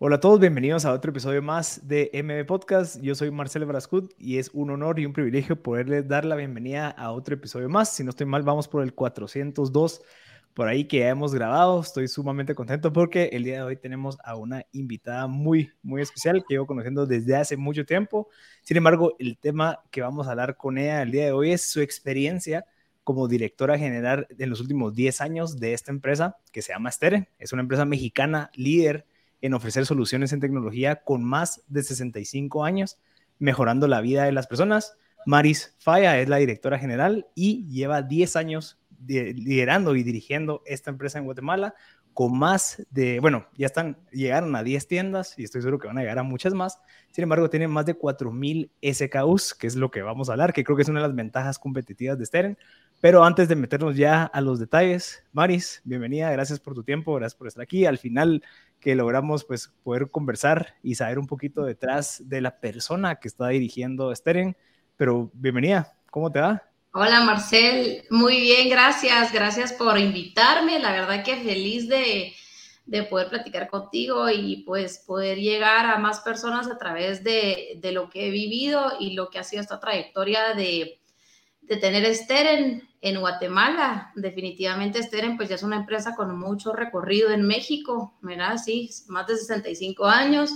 Hola a todos, bienvenidos a otro episodio más de MB Podcast. Yo soy Marcelo Brascut y es un honor y un privilegio poderles dar la bienvenida a otro episodio más. Si no estoy mal, vamos por el 402 por ahí que ya hemos grabado. Estoy sumamente contento porque el día de hoy tenemos a una invitada muy, muy especial que llevo conociendo desde hace mucho tiempo. Sin embargo, el tema que vamos a hablar con ella el día de hoy es su experiencia como directora general en los últimos 10 años de esta empresa que se llama Steren. Es una empresa mexicana líder en ofrecer soluciones en tecnología con más de 65 años, mejorando la vida de las personas. Maris Faya es la directora general y lleva 10 años liderando y dirigiendo esta empresa en Guatemala con más de, bueno, ya están, llegaron a 10 tiendas y estoy seguro que van a llegar a muchas más. Sin embargo, tienen más de 4.000 SKUs, que es lo que vamos a hablar, que creo que es una de las ventajas competitivas de Steren. Pero antes de meternos ya a los detalles, Maris, bienvenida, gracias por tu tiempo, gracias por estar aquí. Al final que logramos pues poder conversar y saber un poquito detrás de la persona que está dirigiendo Steren. Pero bienvenida, ¿cómo te va? Hola Marcel, muy bien, gracias, gracias por invitarme. La verdad que feliz de, de poder platicar contigo y pues poder llegar a más personas a través de, de lo que he vivido y lo que ha sido esta trayectoria de, de tener Steren en Guatemala. Definitivamente Steren pues ya es una empresa con mucho recorrido en México, ¿verdad? Sí, más de 65 años,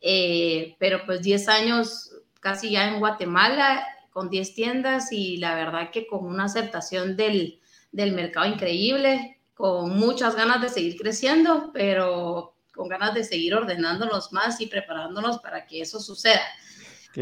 eh, pero pues 10 años casi ya en Guatemala con 10 tiendas y la verdad que con una aceptación del, del mercado increíble, con muchas ganas de seguir creciendo, pero con ganas de seguir ordenándonos más y preparándonos para que eso suceda.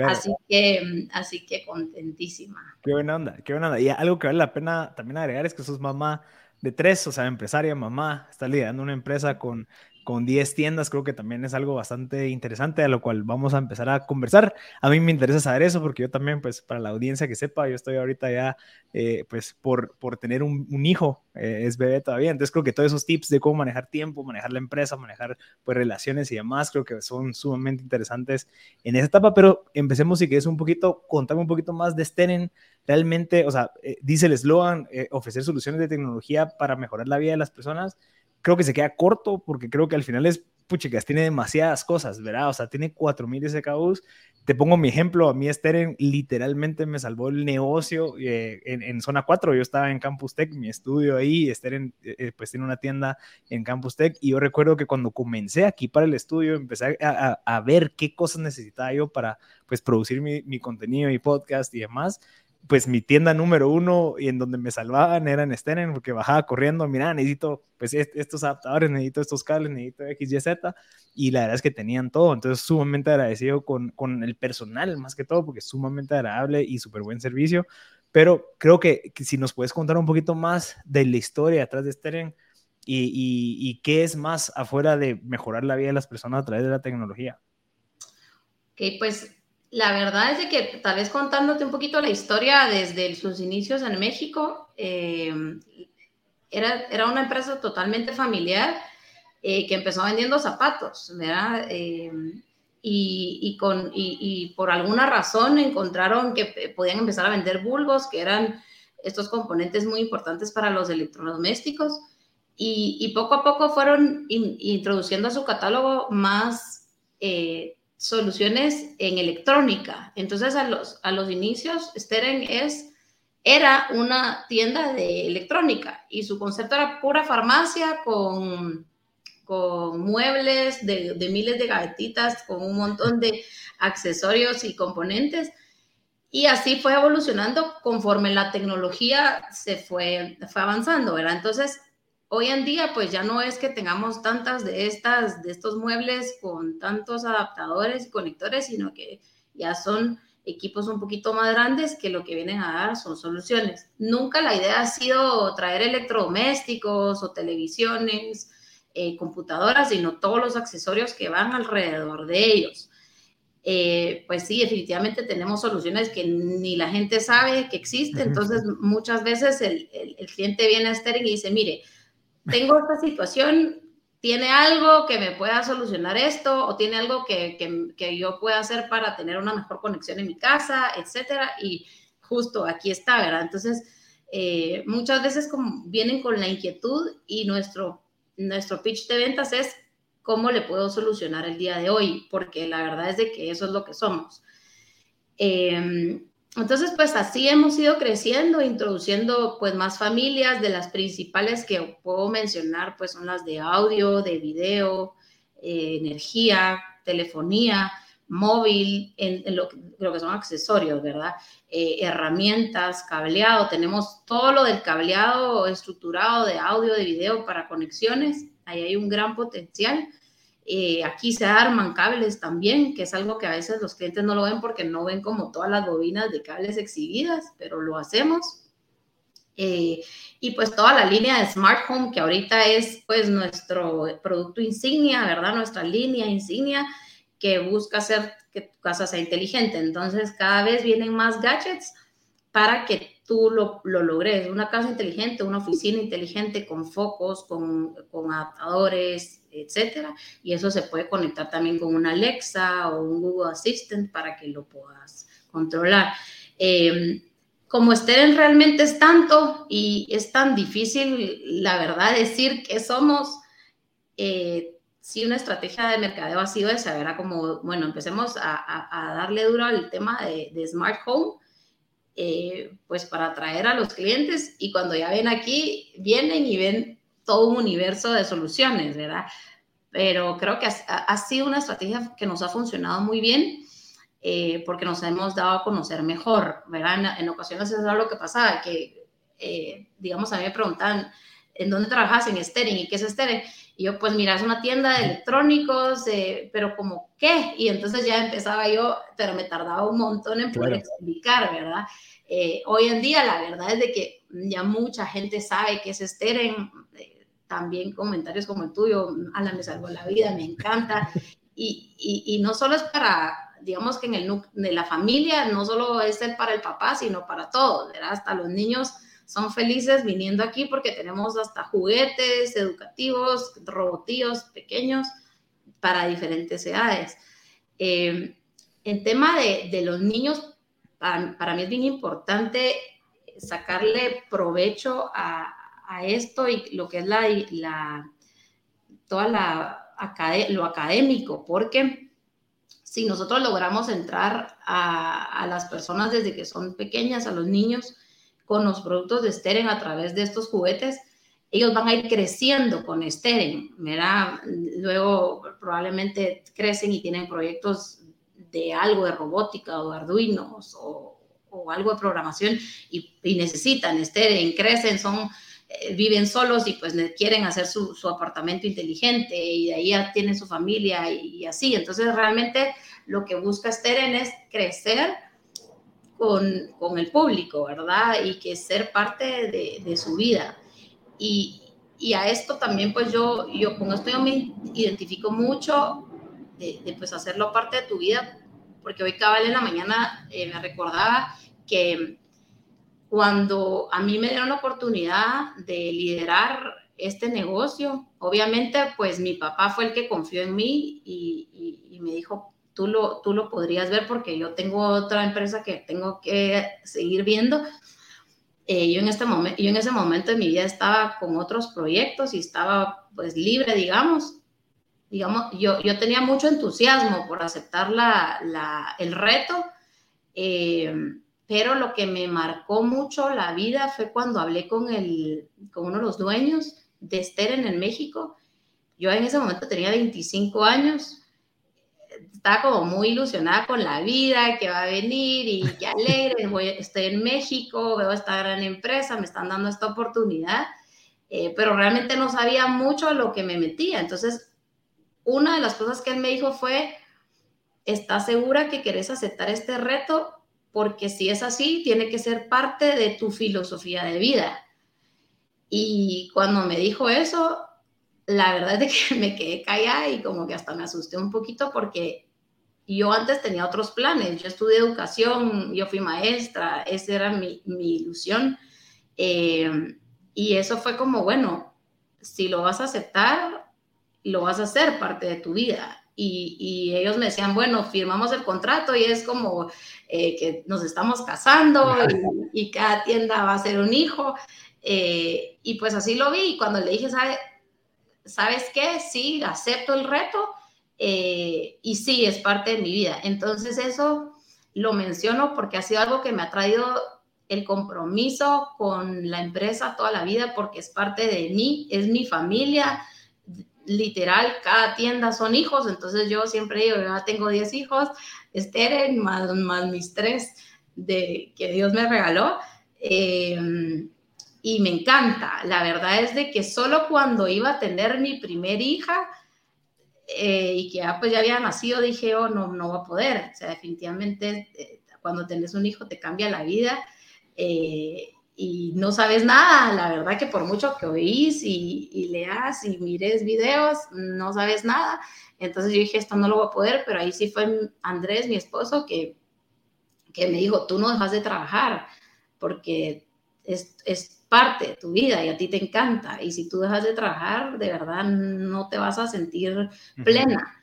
Así que, así que contentísima. Qué buena onda, qué buena onda. Y algo que vale la pena también agregar es que sos mamá de tres, o sea, empresaria, mamá, está liderando una empresa con con 10 tiendas, creo que también es algo bastante interesante a lo cual vamos a empezar a conversar. A mí me interesa saber eso porque yo también, pues para la audiencia que sepa, yo estoy ahorita ya, eh, pues por, por tener un, hijo, eh, es bebé todavía, entonces creo que todos esos tips de cómo manejar tiempo, manejar la empresa, manejar pues relaciones y demás, creo que son sumamente interesantes en esa etapa, pero empecemos si quieres un poquito, contame un poquito más de Stenen, realmente, o sea, eh, dice el eslogan, ofrecer soluciones de tecnología para mejorar la vida de las personas, creo que se queda corto porque creo que al final es, puchicas, tiene demasiadas cosas, ¿verdad? O sea, tiene 4.000 SKUs. Te pongo mi ejemplo, a mí Steren literalmente me salvó el negocio eh, en, zona 4. Yo estaba en Campus Tech, mi estudio ahí, Steren eh, eh, pues tiene una tienda en Campus Tech y yo recuerdo que cuando comencé aquí para el estudio empecé a, a, ver qué cosas necesitaba yo para pues producir mi, mi contenido y podcast y demás pues mi tienda número uno y en donde me salvaban era en Steren porque bajaba corriendo, mira, necesito pues estos adaptadores, necesito estos cables, necesito X, Y, Z y la verdad es que tenían todo, entonces sumamente agradecido con, con el personal más que todo porque es sumamente agradable y súper buen servicio, pero creo que, si nos puedes contar un poquito más de la historia atrás de Steren y, y, y qué es más afuera de mejorar la vida de las personas a través de la tecnología. Ok, pues la verdad es de que tal vez contándote un poquito la historia desde sus inicios en México, eh, era, era una empresa totalmente familiar eh, que empezó vendiendo zapatos, ¿verdad? Eh, y, y, con, y, por alguna razón encontraron que podían empezar a vender bulbos, que eran estos componentes muy importantes para los electrodomésticos, y, poco a poco fueron introduciendo a su catálogo más soluciones en electrónica. Entonces, a los, a los inicios, Steren es, era una tienda de electrónica y su concepto era pura farmacia con, con muebles de, de miles de gavetitas, con un montón de accesorios y componentes. Y así fue evolucionando conforme la tecnología se fue, fue avanzando, ¿verdad? Entonces, Hoy en día, pues ya no es que tengamos tantas de estas, de estos muebles con tantos adaptadores y conectores, sino que ya son equipos un poquito más grandes que lo que vienen a dar son soluciones. Nunca la idea ha sido traer electrodomésticos o televisiones, eh, computadoras, sino todos los accesorios que van alrededor de ellos. Eh, pues sí, definitivamente tenemos soluciones que ni la gente sabe que existen. Entonces, muchas veces el, el, cliente viene a Stering y dice, mire, tengo esta situación, tiene algo que me pueda solucionar esto o tiene algo que, que, yo pueda hacer para tener una mejor conexión en mi casa, etcétera. Y justo aquí está, ¿verdad? Entonces, eh, muchas veces como vienen con la inquietud y nuestro, nuestro pitch de ventas es cómo le puedo solucionar el día de hoy, porque la verdad es de que eso es lo que somos. Em, entonces, pues así hemos ido creciendo, introduciendo pues más familias, de las principales que puedo mencionar, pues son las de audio, de video, eh, energía, telefonía, móvil, en, lo, que son accesorios, ¿verdad? Eh, herramientas, cableado, tenemos todo lo del cableado estructurado de audio, de video para conexiones, ahí hay un gran potencial. Eh, aquí se arman cables también, que es algo que a veces los clientes no lo ven porque no ven como todas las bobinas de cables exhibidas, pero lo hacemos. Eh, y pues toda la línea de Smart Home, que ahorita es pues nuestro producto insignia, ¿verdad? Nuestra línea insignia que busca hacer que tu casa sea inteligente. Entonces cada vez vienen más gadgets para que tú lo, lo logres. Una casa inteligente, una oficina inteligente con focos, con, con adaptadores, etcétera. Y eso se puede conectar también con una Alexa o un Google Assistant para que lo puedas controlar. Eh, como Steren realmente es tanto y es tan difícil, la verdad, decir que somos, eh, si una estrategia de mercadeo ha sido esa, era como, bueno, empecemos a, darle duro al tema de, Smart Home, eh, pues para atraer a los clientes y cuando ya ven aquí, vienen y ven todo un universo de soluciones, ¿verdad? Pero creo que ha, sido una estrategia que nos ha funcionado muy bien eh, porque nos hemos dado a conocer mejor, ¿verdad? En, ocasiones es lo que pasaba, que, eh, digamos, a mí me preguntan, ¿en dónde trabajas? En Stering, ¿y qué es Stering? Y yo, pues mira, es una tienda de electrónicos, eh, pero como qué? Y entonces ya empezaba yo, pero me tardaba un montón en poder explicar, ¿verdad? hoy en día la verdad es de que ya mucha gente sabe qué es Steren, también comentarios como el tuyo, Ala, me salvó la vida, me encanta. Y, y, y, no solo es para, digamos que en el de la familia, no solo es el para el papá, sino para todos, ¿verdad? Hasta los niños son felices viniendo aquí porque tenemos hasta juguetes educativos, robotillos pequeños para diferentes edades. Eh, en tema de, de los niños, para, para, mí es bien importante sacarle provecho a, a esto y lo que es la, la toda la lo académico, porque si nosotros logramos entrar a, a, las personas desde que son pequeñas, a los niños, con los productos de Steren a través de estos juguetes, ellos van a ir creciendo con Steren, ¿verdad? Luego probablemente crecen y tienen proyectos de algo de robótica o de Arduinos o, algo de programación y, y necesitan Steren, crecen, son eh, viven solos y pues quieren hacer su, apartamento inteligente y de ahí ya tienen su familia y, así. Entonces realmente lo que busca Steren es crecer con, con, el público, ¿verdad? Y que ser parte de, de su vida. Y, y, a esto también pues yo, yo con esto yo me identifico mucho de, de, pues hacerlo parte de tu vida, porque hoy cabal en la mañana eh, me recordaba que cuando a mí me dieron la oportunidad de liderar este negocio, obviamente pues mi papá fue el que confió en mí y, me dijo, tú lo, tú lo podrías ver porque yo tengo otra empresa que tengo que seguir viendo. Eh, yo, en este momento, yo en ese momento de mi vida estaba con otros proyectos y estaba pues libre, digamos. Digamos, yo, yo tenía mucho entusiasmo por aceptar la, la, el reto. Eh, pero lo que me marcó mucho la vida fue cuando hablé con, el, con uno de los dueños de Esther en México. Yo en ese momento tenía 25 años, estaba como muy ilusionada con la vida, que va a venir y qué alegre, voy, estoy en México, veo esta gran empresa, me están dando esta oportunidad, eh, pero realmente no sabía mucho a lo que me metía. Entonces, una de las cosas que él me dijo fue, ¿estás segura que querés aceptar este reto? porque si es así, tiene que ser parte de tu filosofía de vida. Y cuando me dijo eso, la verdad es que me quedé callada y como que hasta me asusté un poquito porque yo antes tenía otros planes. Yo estudié educación, yo fui maestra, esa era mi, ilusión. Eh, y eso fue como, bueno, si lo vas a aceptar, lo vas a hacer parte de tu vida. Y, ellos me decían, bueno, firmamos el contrato y es como eh, que nos estamos casando y, cada tienda va a ser un hijo. Eh, y pues así lo vi y cuando le dije, ¿sabe? ¿sabes qué? Sí, acepto el reto eh, y sí, es parte de mi vida. Entonces eso lo menciono porque ha sido algo que me ha traído el compromiso con la empresa toda la vida porque es parte de mí, es mi familia, literal, cada tienda son hijos, entonces yo siempre digo, ya tengo 10 hijos, Esteren, más, más mis tres de, que Dios me regaló. Eh, y me encanta. La verdad es de que solo cuando iba a tener mi primer hija eh, y que ya, pues, ya había nacido, dije, oh, no, no va a poder. O sea, definitivamente eh, cuando tenés un hijo te cambia la vida eh, y no sabes nada. La verdad que por mucho que oís y, y, leas y mires videos, no sabes nada. Entonces yo dije, esto no lo voy a poder, pero ahí sí fue Andrés, mi esposo, que, que me dijo, tú no dejas de trabajar porque es, es parte de tu vida y a ti te encanta. Y si tú dejas de trabajar, de verdad no te vas a sentir plena.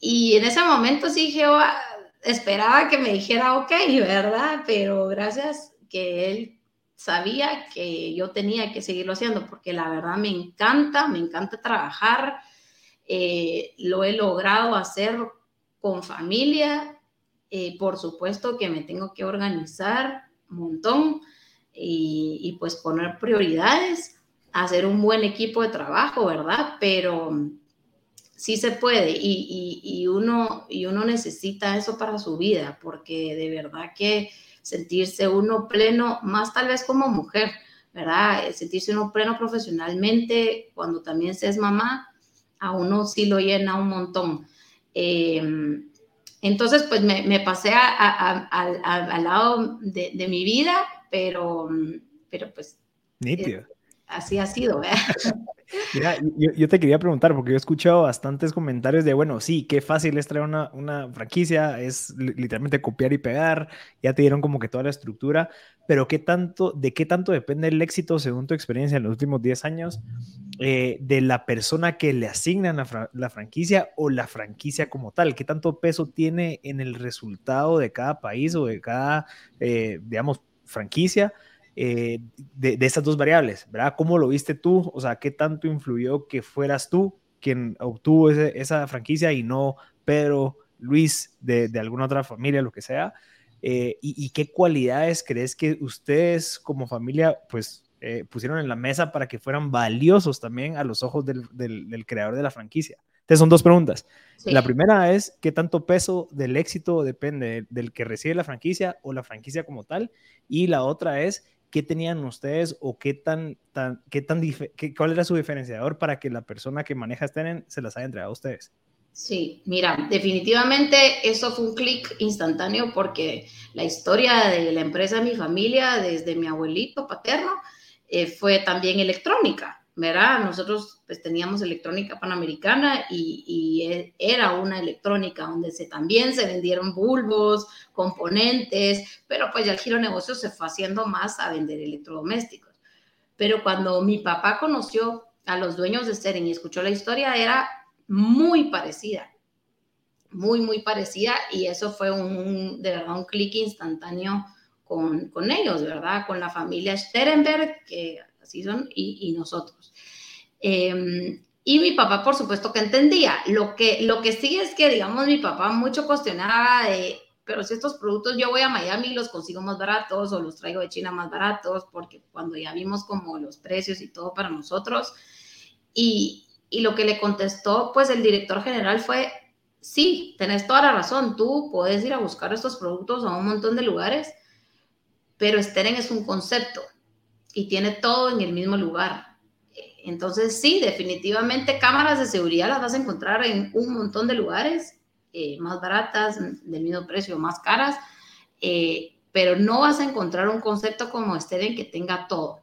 Y en ese momento sí Jehová esperaba que me dijera, ok, ¿verdad? Pero gracias que él sabía que yo tenía que seguirlo haciendo, porque la verdad me encanta, me encanta trabajar. Eh, lo he logrado hacer con familia. Eh, por supuesto que me tengo que organizar un montón y, pues poner prioridades, hacer un buen equipo de trabajo, ¿verdad? Pero sí se puede y, y, uno, y uno necesita eso para su vida, porque de verdad que sentirse uno pleno, más tal vez como mujer, ¿verdad? Sentirse uno pleno profesionalmente cuando también se es mamá, a uno sí lo llena un montón. Em, entonces, pues me, pasé al lado de, de, mi vida pero, pero pues... Nítido. así ha sido, Mira, yo, te quería preguntar, porque yo he escuchado bastantes comentarios de, bueno, sí, qué fácil es traer una, una, franquicia, es literalmente copiar y pegar, ya te dieron como que toda la estructura, pero ¿qué tanto, ¿de qué tanto depende el éxito, según tu experiencia en los últimos 10 años, eh, de la persona que le asignan la, la, franquicia o la franquicia como tal? ¿Qué tanto peso tiene en el resultado de cada país o de cada, eh, digamos, franquicia eh, de, de, estas dos variables, ¿verdad? ¿Cómo lo viste tú? O sea, ¿qué tanto influyó que fueras tú quien obtuvo esa franquicia y no Pedro, Luis de, alguna otra familia, lo que sea? Eh, y, qué cualidades crees que ustedes como familia pues eh, pusieron en la mesa para que fueran valiosos también a los ojos del creador de la franquicia? Entonces son dos preguntas. La primera es, ¿qué tanto peso del éxito depende del que recibe la franquicia o la franquicia como tal? Y la otra es, ¿qué tenían ustedes o qué tan, tan, qué tan qué, cuál era su diferenciador para que la persona que maneja Stenen se las haya entregado a ustedes? Sí, mira, definitivamente eso fue un clic instantáneo porque la historia de la empresa de mi familia, desde mi abuelito paterno, eh, fue también electrónica. ¿Verdad? Nosotros pues teníamos electrónica panamericana y, e, era una electrónica donde se, también se vendieron bulbos, componentes, pero pues ya el giro negocio se fue haciendo más a vender electrodomésticos. Pero cuando mi papá conoció a los dueños de Steren y escuchó la historia, era muy parecida, muy, muy parecida y eso fue un, de verdad, un clic instantáneo con, con ellos, ¿verdad? Con la familia Sterenberg, que son, y, nosotros. Em, y mi papá, por supuesto que entendía. Lo que, lo que sí es que, digamos, mi papá mucho cuestionaba de, pero si estos productos yo voy a Miami y los consigo más baratos o los traigo de China más baratos, porque cuando ya vimos como los precios y todo para nosotros. Y, y lo que le contestó, pues el director general fue, sí, tenés toda la razón, tú puedes ir a buscar estos productos a un montón de lugares, pero Steren es un concepto y tiene todo en el mismo lugar. Entonces, sí, definitivamente cámaras de seguridad las vas a encontrar en un montón de lugares, eh, más baratas, del mismo precio, más caras, eh, pero no vas a encontrar un concepto como este en que tenga todo.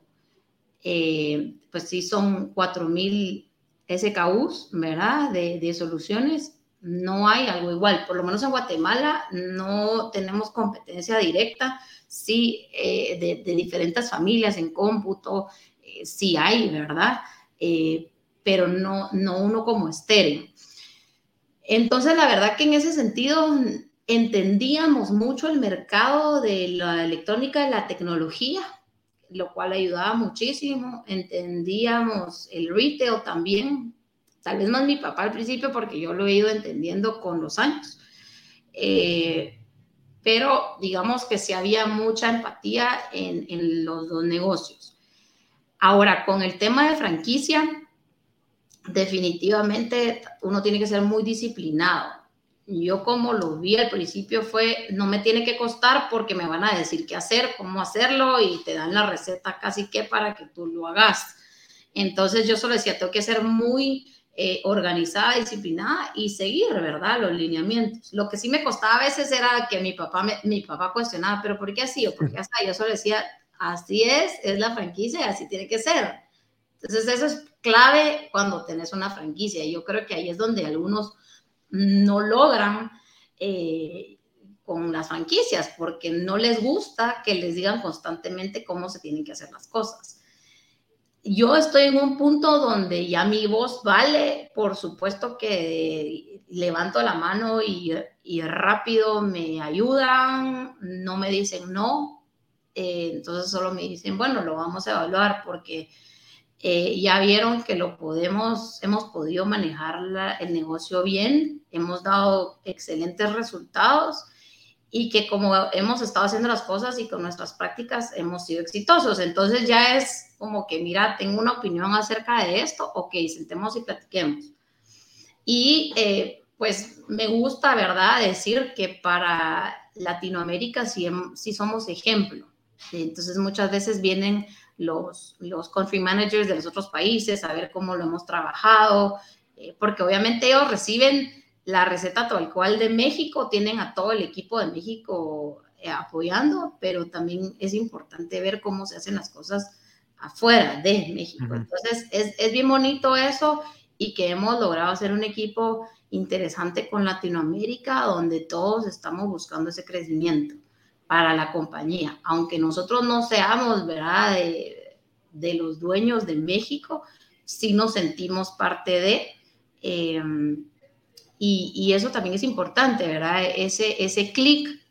Eh, pues sí, son 4.000 SKUs, ¿verdad? De, de soluciones. No hay algo igual. Por lo menos en Guatemala no tenemos competencia directa sí, eh, de, diferentes familias en cómputo, eh, sí hay, ¿verdad? Eh, pero no, no uno como estéreo. Entonces, la verdad que en ese sentido entendíamos mucho el mercado de la electrónica, de la tecnología, lo cual ayudaba muchísimo. Entendíamos el retail también, tal vez más mi papá al principio porque yo lo he ido entendiendo con los años. Eh, pero digamos que sí había mucha empatía en, en los dos negocios. Ahora, con el tema de franquicia, definitivamente uno tiene que ser muy disciplinado. Yo como lo vi al principio fue, no me tiene que costar porque me van a decir qué hacer, cómo hacerlo y te dan la receta casi que para que tú lo hagas. Entonces yo solo decía, tengo que ser muy eh, organizada, disciplinada y seguir, ¿verdad? Los lineamientos. Lo que sí me costaba a veces era que mi papá, me, mi papá cuestionaba, pero ¿por qué así o por qué así? Yo solo decía, así es, es la franquicia y así tiene que ser. Entonces eso es clave cuando tenés una franquicia. Yo creo que ahí es donde algunos no logran eh, con las franquicias porque no les gusta que les digan constantemente cómo se tienen que hacer las cosas. Yo estoy en un punto donde ya mi voz vale, por supuesto que levanto la mano y, rápido me ayudan, no me dicen no, eh, entonces solo me dicen, bueno, lo vamos a evaluar porque eh, ya vieron que lo podemos, hemos podido manejar el negocio bien, hemos dado excelentes resultados y que como hemos estado haciendo las cosas y con nuestras prácticas hemos sido exitosos. Entonces ya es como que, mira, tengo una opinión acerca de esto, ok, sentemos y platiquemos. Y eh, pues me gusta, ¿verdad?, decir que para Latinoamérica sí, sí somos ejemplo. Entonces muchas veces vienen los, los country managers de los otros países, a ver cómo lo hemos trabajado, eh, porque obviamente ellos reciben la receta tal cual de México, tienen a todo el equipo de México eh, apoyando, pero también es importante ver cómo se hacen las cosas afuera de México. Entonces, es, es bien bonito eso y que hemos logrado hacer un equipo interesante con Latinoamérica, donde todos estamos buscando ese crecimiento para la compañía. Aunque nosotros no seamos, ¿verdad?, de, los dueños de México, sí nos sentimos parte de... Em, y, eso también es importante, ¿verdad? Ese, ese clic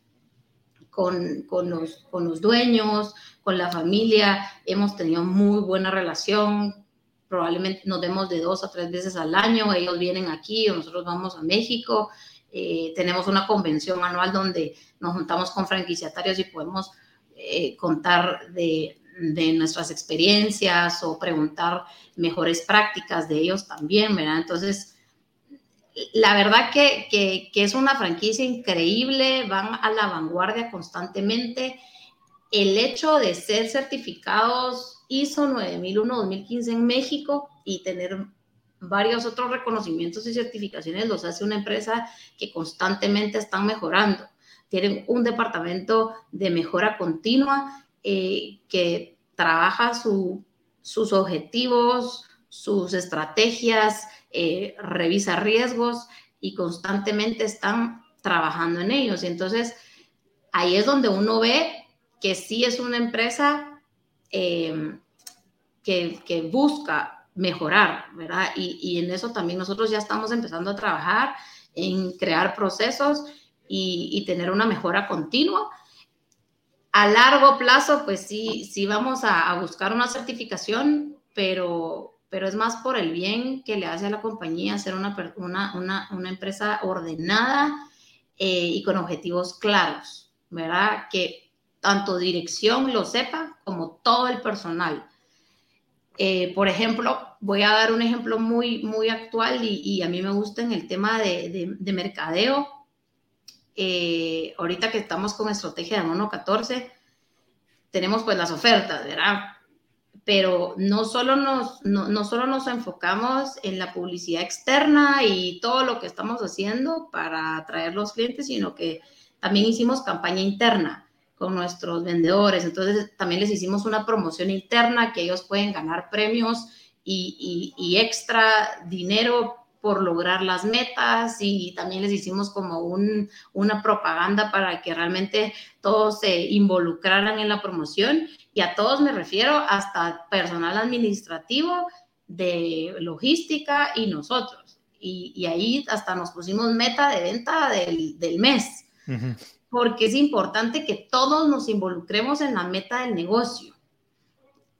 con, con, los, con los dueños, con la familia, hemos tenido muy buena relación, probablemente nos vemos de dos a tres veces al año, ellos vienen aquí o nosotros vamos a México, eh, tenemos una convención anual donde nos juntamos con franquiciatarios y podemos eh, contar de, nuestras experiencias o preguntar mejores prácticas de ellos también, ¿verdad? Entonces, la verdad que, que, es una franquicia increíble, van a la vanguardia constantemente. El hecho de ser certificados ISO 9001-2015 en México y tener varios otros reconocimientos y certificaciones los hace una empresa que constantemente están mejorando. Tienen un departamento de mejora continua eh, que trabaja sus objetivos, sus estrategias, eh, revisa riesgos y constantemente están trabajando en ellos. Y entonces ahí es donde uno ve que sí es una empresa eh, que, que busca mejorar, ¿verdad? Y, en eso también nosotros ya estamos empezando a trabajar en crear procesos y, tener una mejora continua. A largo plazo, pues sí, sí vamos a, buscar una certificación, pero, pero es más por el bien que le hace a la compañía ser una, una, una, empresa ordenada eh, y con objetivos claros, ¿verdad? Que tanto dirección lo sepa como todo el personal eh, por ejemplo, voy a dar un ejemplo muy, muy actual y, a mí me gusta en el tema de, mercadeo. Eh, ahorita que estamos con estrategia de mono 14, tenemos pues las ofertas, ¿verdad? Pero no solo, nos, no, no solo nos enfocamos en la publicidad externa y todo lo que estamos haciendo para atraer los clientes, sino que también hicimos campaña interna con nuestros vendedores. Entonces también les hicimos una promoción interna que ellos pueden ganar premios y, extra dinero por lograr las metas y también les hicimos como una propaganda para que realmente todos se involucraran en la promoción y a todos me refiero hasta personal administrativo de logística y nosotros. Y, ahí hasta nos pusimos meta de venta del, mes porque es importante que todos nos involucremos en la meta del negocio.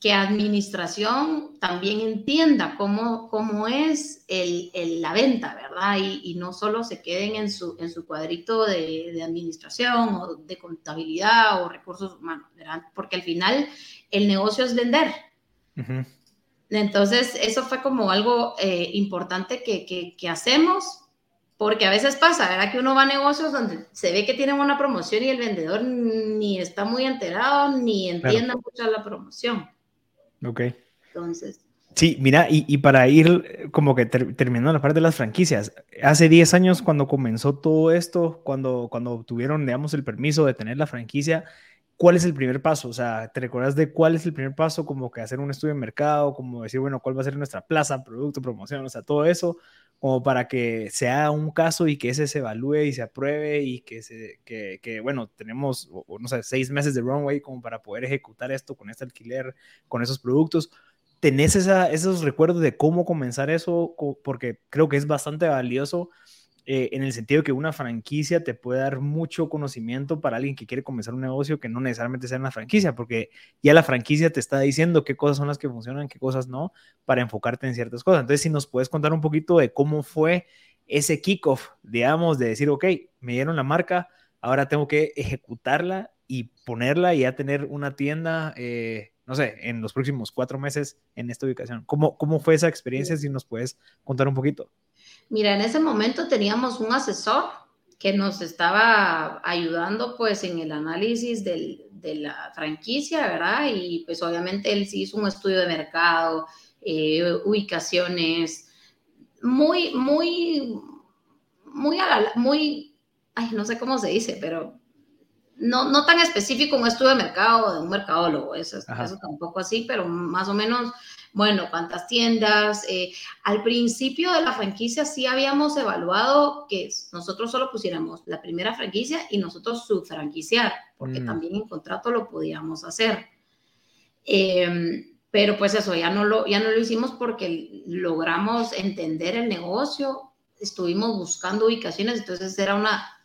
Que administración también entienda cómo, cómo es el, la venta, ¿verdad? Y, no solo se queden en su, en su cuadrito de, de, administración o de contabilidad o recursos humanos, ¿verdad? Porque al final el negocio es vender. Entonces, eso fue como algo eh, importante que, que, que hacemos porque a veces pasa, ¿verdad? Que uno va a negocios donde se ve que tienen una promoción y el vendedor ni está muy enterado ni entiende mucho la promoción. Ok. Entonces. Sí, mira, y, y para ir eh, como que terminando la parte de las franquicias, hace 10 años cuando comenzó todo esto, cuando, cuando obtuvieron, digamos, el permiso de tener la franquicia, ¿cuál es el primer paso? O sea, ¿te recuerdas de cuál es el primer paso? Como que hacer un estudio de mercado, como decir, bueno, ¿cuál va a ser nuestra plaza, producto, promoción? O sea, todo eso, como para que sea un caso y que ese se evalúe y se apruebe y que, se, que, que bueno, tenemos, no sé, seis meses de runway como para poder ejecutar esto con este alquiler, con esos productos. ¿Tenés esa, esos recuerdos de cómo comenzar eso? Porque creo que es bastante valioso eh, en el sentido que una franquicia te puede dar mucho conocimiento para alguien que quiere comenzar un negocio que no necesariamente sea una franquicia, porque ya la franquicia te está diciendo qué cosas son las que funcionan, qué cosas no, para enfocarte en ciertas cosas. Entonces, si nos puedes contar un poquito de cómo fue ese kickoff, digamos, de decir, ok, me dieron la marca, ahora tengo que ejecutarla y ponerla y ya tener una tienda, eh, no sé, en los próximos cuatro meses en esta ubicación. ¿Cómo, cómo fue esa experiencia? Si nos puedes contar un poquito. Mira, en ese momento teníamos un asesor que nos estaba ayudando pues en el análisis del, de la franquicia, ¿verdad? Y pues obviamente él sí hizo un estudio de mercado, eh, ubicaciones, muy, muy, muy, muy, ay, no sé cómo se dice, pero no, no tan específico un estudio de mercado de un mercadólogo, eso, eso tampoco así, pero más o menos bueno, cuántas tiendas. Eh, al principio de la franquicia sí habíamos evaluado que nosotros solo pusiéramos la primera franquicia y nosotros subfranquiciar, porque mm. también en contrato lo podíamos hacer. Em, pero pues eso, ya no, lo, ya no lo hicimos porque logramos entender el negocio, estuvimos buscando ubicaciones, entonces era una,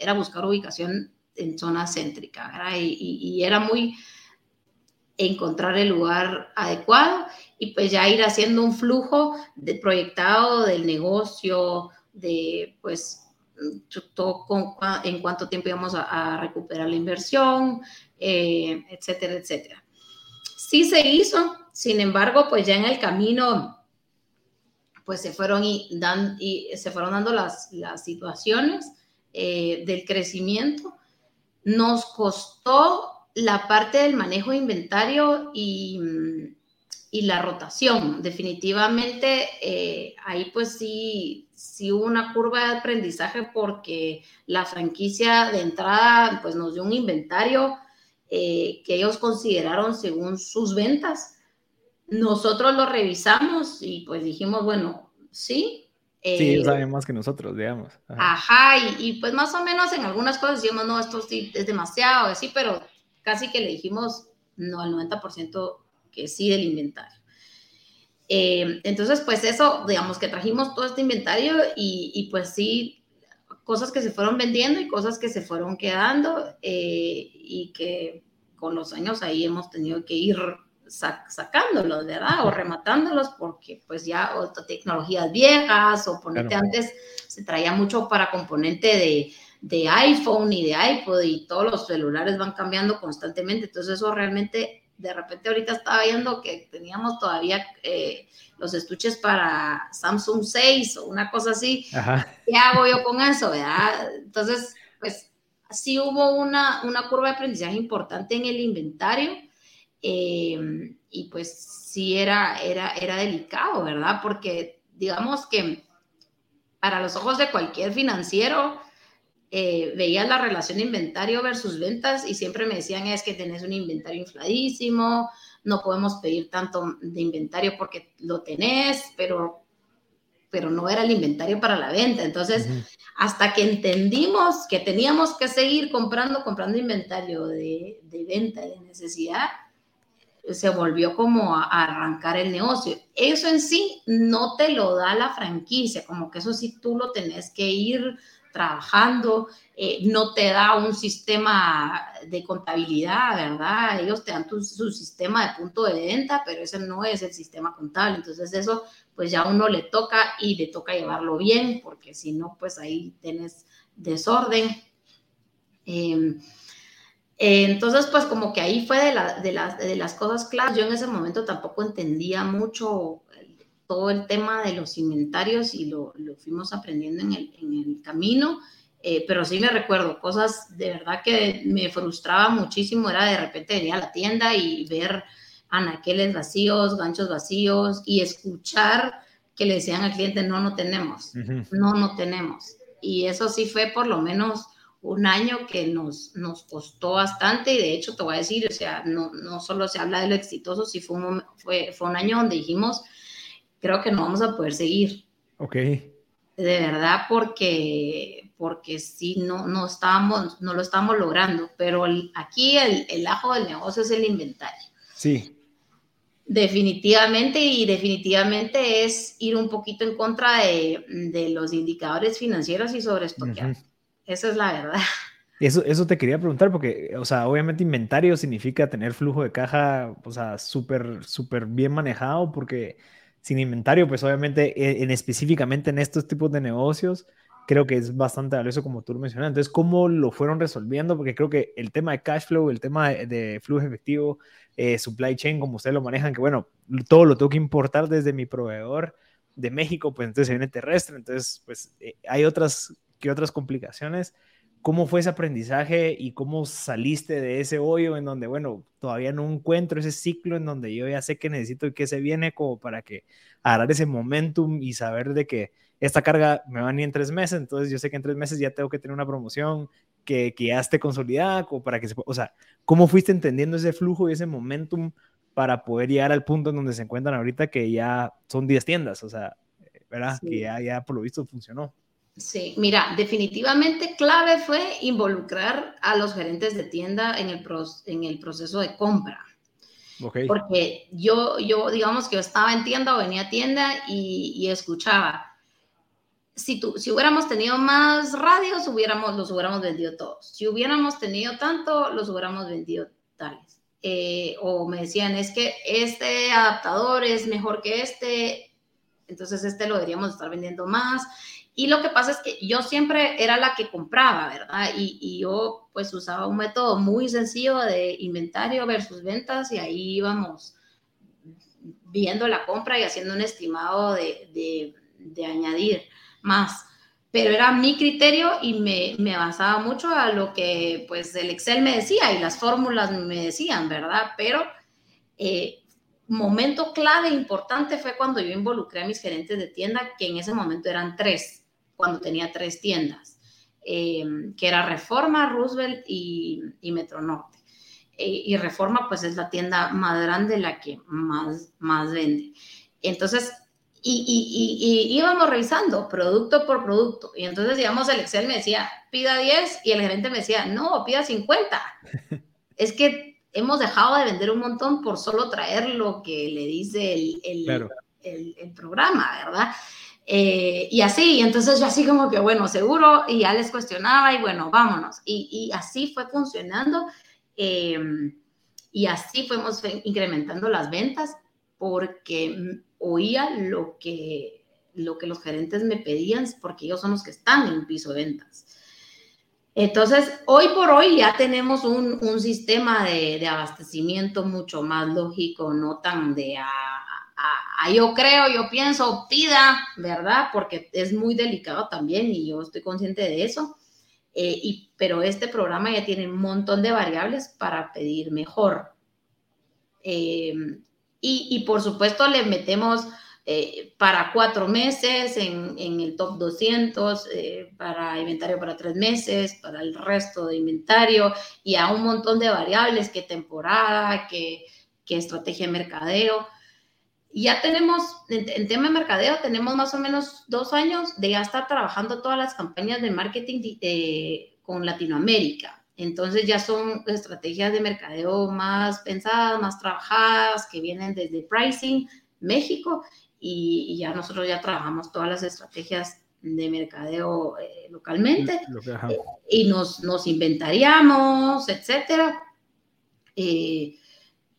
era buscar ubicación en zona céntrica, ¿verdad? y era muy, encontrar el lugar adecuado y pues ya ir haciendo un flujo de proyectado del negocio, de pues todo en cuánto tiempo íbamos a, recuperar la inversión, eh, etcétera, etcétera. Sí se hizo, sin embargo, pues ya en el camino pues se fueron, y y se fueron dando las, las situaciones eh, del crecimiento. Nos costó la parte del manejo de inventario y, la rotación. Definitivamente eh, ahí pues sí, sí hubo una curva de aprendizaje porque la franquicia de entrada pues nos dio un inventario eh, que ellos consideraron según sus ventas. Nosotros lo revisamos y pues dijimos, bueno, sí, Sí, ellos eh, saben más que nosotros, digamos. Ajá, y, y, pues más o menos en algunas cosas decimos, no, esto sí es demasiado, así, pero casi que le dijimos no al 90% que sí del inventario. Eh, entonces, pues eso, digamos que trajimos todo este inventario y, pues sí, cosas que se fueron vendiendo y cosas que se fueron quedando eh, y que con los años ahí hemos tenido que ir sacándolos, ¿verdad? O rematándolos porque pues ya o tecnologías viejas o ponete antes se traía mucho para componente de, de iPhone y de iPod y todos los celulares van cambiando constantemente. Entonces eso realmente, de repente ahorita estaba viendo que teníamos todavía eh, los estuches para Samsung 6 o una cosa así. ¿Qué hago yo con eso? ¿verdad? Entonces, pues sí hubo una, una curva de aprendizaje importante en el inventario. Em, y pues sí era, era, era delicado, ¿verdad? Porque digamos que para los ojos de cualquier financiero, eh, veía la relación inventario versus ventas y siempre me decían es que tenés un inventario infladísimo, no podemos pedir tanto de inventario porque lo tenés, pero, pero no era el inventario para la venta. Entonces, hasta que entendimos que teníamos que seguir comprando, comprando inventario de, de venta, de necesidad, se volvió como a, arrancar el negocio. Eso en sí no te lo da la franquicia, como que eso sí tú lo tenés que ir trabajando, eh, no te da un sistema de contabilidad, ¿verdad? Ellos te dan su sistema de punto de venta, pero ese no es el sistema contable. Entonces eso, pues ya uno le toca y le toca llevarlo bien, porque si no, pues ahí tienes desorden. Em, entonces, pues como que ahí fue de, de, de las cosas claras. Yo en ese momento tampoco entendía mucho todo el tema de los inventarios y lo, lo fuimos aprendiendo en el, en el camino. Eh, pero sí me recuerdo cosas de verdad que me frustraba muchísimo, era de repente venir a la tienda y ver anaqueles vacíos, ganchos vacíos y escuchar que le decían al cliente, no, no tenemos, no, no tenemos. Y eso sí fue por lo menos un año que nos, nos costó bastante y de hecho te voy a decir, o sea, no, no solo se habla de lo exitoso, sí fue un, fue, fue un año donde dijimos, creo que no vamos a poder seguir. Ok. De verdad, porque, porque sí, no, no, estábamos, no lo estamos logrando, pero aquí el, el ajo del negocio es el inventario. Sí. Definitivamente, y definitivamente es ir un poquito en contra de, de los indicadores financieros y sobre esto Esa es la verdad. Eso, eso te quería preguntar, porque, o sea, obviamente inventario significa tener flujo de caja, o sea, súper, súper bien manejado, porque sin inventario, pues obviamente e, en, específicamente en estos tipos de negocios, creo que es bastante valioso como tú lo mencionas. Entonces, ¿cómo lo fueron resolviendo? Porque creo que el tema de cash flow, el tema de, flujo efectivo, eh, supply chain, como ustedes lo manejan, que bueno, todo lo tengo que importar desde mi proveedor de México, pues entonces viene terrestre, entonces pues eh, hay otras que otras complicaciones. ¿Cómo fue ese aprendizaje y cómo saliste de ese hoyo en donde, bueno, todavía no encuentro ese ciclo en donde yo ya sé que necesito y que se viene como para que agarrar ese momentum y saber de que esta carga me va a venir en tres meses, entonces yo sé que en tres meses ya tengo que tener una promoción que, que ya esté consolidada, como para que se o sea, ¿cómo fuiste entendiendo ese flujo y ese momentum para poder llegar al punto en donde se encuentran ahorita que ya son 10 tiendas, o sea, ¿verdad? Que ya, ya por lo visto funcionó. Sí, mira, definitivamente clave fue involucrar a los gerentes de tienda en el, en el proceso de compra. Porque yo, yo, digamos que yo estaba en tienda o venía a tienda y, escuchaba. Si, tu, si hubiéramos tenido más radios, hubiéramos, los hubiéramos vendido todos. Si hubiéramos tenido tanto, los hubiéramos vendido tales. Eh, o me decían, es que este adaptador es mejor que este, entonces este lo deberíamos estar vendiendo más. Y lo que pasa es que yo siempre era la que compraba, ¿verdad? Y, yo pues usaba un método muy sencillo de inventario versus ventas y ahí íbamos viendo la compra y haciendo un estimado de, de, añadir más. Pero era mi criterio y me, me, basaba mucho a lo que pues el Excel me decía y las fórmulas me decían, ¿verdad? Pero eh, momento clave importante fue cuando yo involucré a mis gerentes de tienda, que en ese momento eran tres cuando tenía tres tiendas, eh, que era Reforma, Roosevelt y, y Metro Norte. Eh, y Reforma pues es la tienda más grande, la que más, más vende. Entonces, y, y, y, íbamos revisando producto por producto. Y entonces, digamos, el Excel me decía, pida 10 y el gerente me decía, no, pida 50. es que hemos dejado de vender un montón por solo traer lo que le dice el, el, el, el programa, ¿verdad? Eh, y así, entonces yo así como que, bueno, seguro, y ya les cuestionaba y bueno, vámonos. Y, así fue funcionando em, y así fuimos incrementando las ventas porque oía lo que, lo que los gerentes me pedían porque ellos son los que están en piso de ventas. Entonces, hoy por hoy ya tenemos un, un sistema de, de, abastecimiento mucho más lógico, no tan de a, yo creo, yo pienso, pida, ¿verdad? Porque es muy delicado también y yo estoy consciente de eso. Eh, y, pero este programa ya tiene un montón de variables para pedir mejor. Eh, y, y, por supuesto le metemos eh, para cuatro meses en, en, el top 200, para inventario para tres meses, para el resto de inventario y a un montón de variables, qué temporada, qué, qué estrategia de mercadeo ya tenemos, en, tema de mercadeo, tenemos más o menos dos años de ya estar trabajando todas las campañas de marketing eh, con Latinoamérica. Entonces ya son estrategias de mercadeo más pensadas, más trabajadas, que vienen desde pricing, México, y, ya nosotros ya trabajamos todas las estrategias de mercadeo eh, localmente eh, y nos, nos inventaríamos, etcétera. Eh,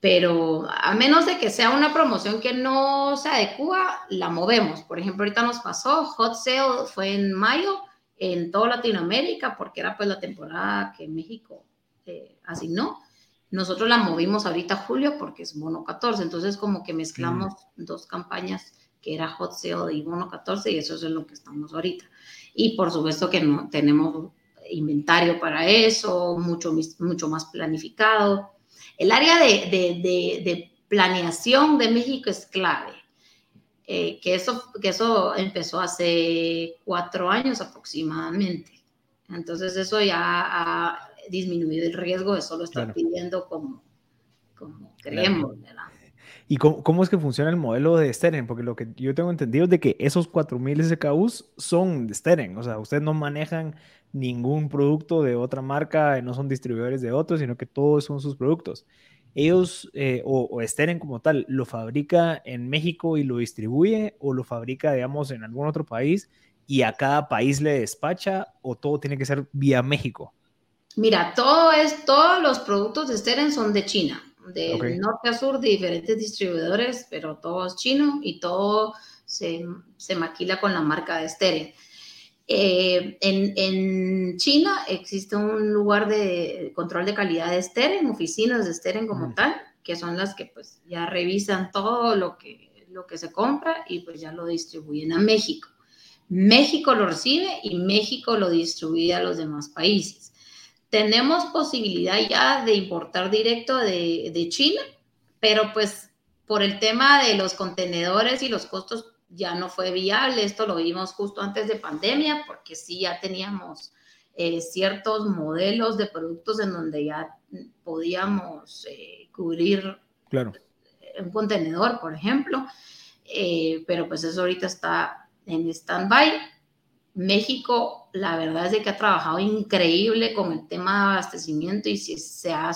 pero a menos de que sea una promoción que no se adecua, la movemos. Por ejemplo, ahorita nos pasó, Hot Sale fue en mayo en toda Latinoamérica porque era pues la temporada que México asignó. Nosotros la movimos ahorita julio porque es mono 14, entonces como que mezclamos mm. dos campañas que era Hot Sale y Bono 14 y eso es en lo que estamos ahorita. Y por supuesto que no tenemos inventario para eso, mucho, mucho más planificado. El área de, de, de, planeación de México es clave. Eh, que, eso, que eso empezó hace cuatro años aproximadamente. Entonces eso ya ha disminuido el riesgo de solo estar pidiendo como, como creemos, ¿verdad? ¿Y cómo, es que funciona el modelo de Steren? Porque lo que yo tengo entendido es de que esos 4000 SKUs son de Steren. O sea, ustedes no manejan ningún producto de otra marca, no son distribuidores de otros, sino que todos son sus productos. Ellos, eh, o, o Steren como tal, ¿lo fabrica en México y lo distribuye o lo fabrica, digamos, en algún otro país y a cada país le despacha o todo tiene que ser vía México? Mira, todo es, todos los productos de Steren son de China de norte a sur de diferentes distribuidores, pero todo es chino y todo se, se maquila con la marca de Steren. Eh, en, en, China existe un lugar de control de calidad de Steren, oficinas de Steren como mm. tal, que son las que pues ya revisan todo lo que, lo que se compra y pues ya lo distribuyen a México. México lo recibe y México lo distribuye a los demás países. Tenemos posibilidad ya de importar directo de, China, pero pues por el tema de los contenedores y los costos ya no fue viable. Esto lo vimos justo antes de pandemia, porque sí ya teníamos eh, ciertos modelos de productos en donde ya podíamos eh, cubrir claro. un contenedor, por ejemplo. Eh, pero pues eso ahorita está en stand-by. México, la verdad es de que ha trabajado increíble con el tema de abastecimiento y se ha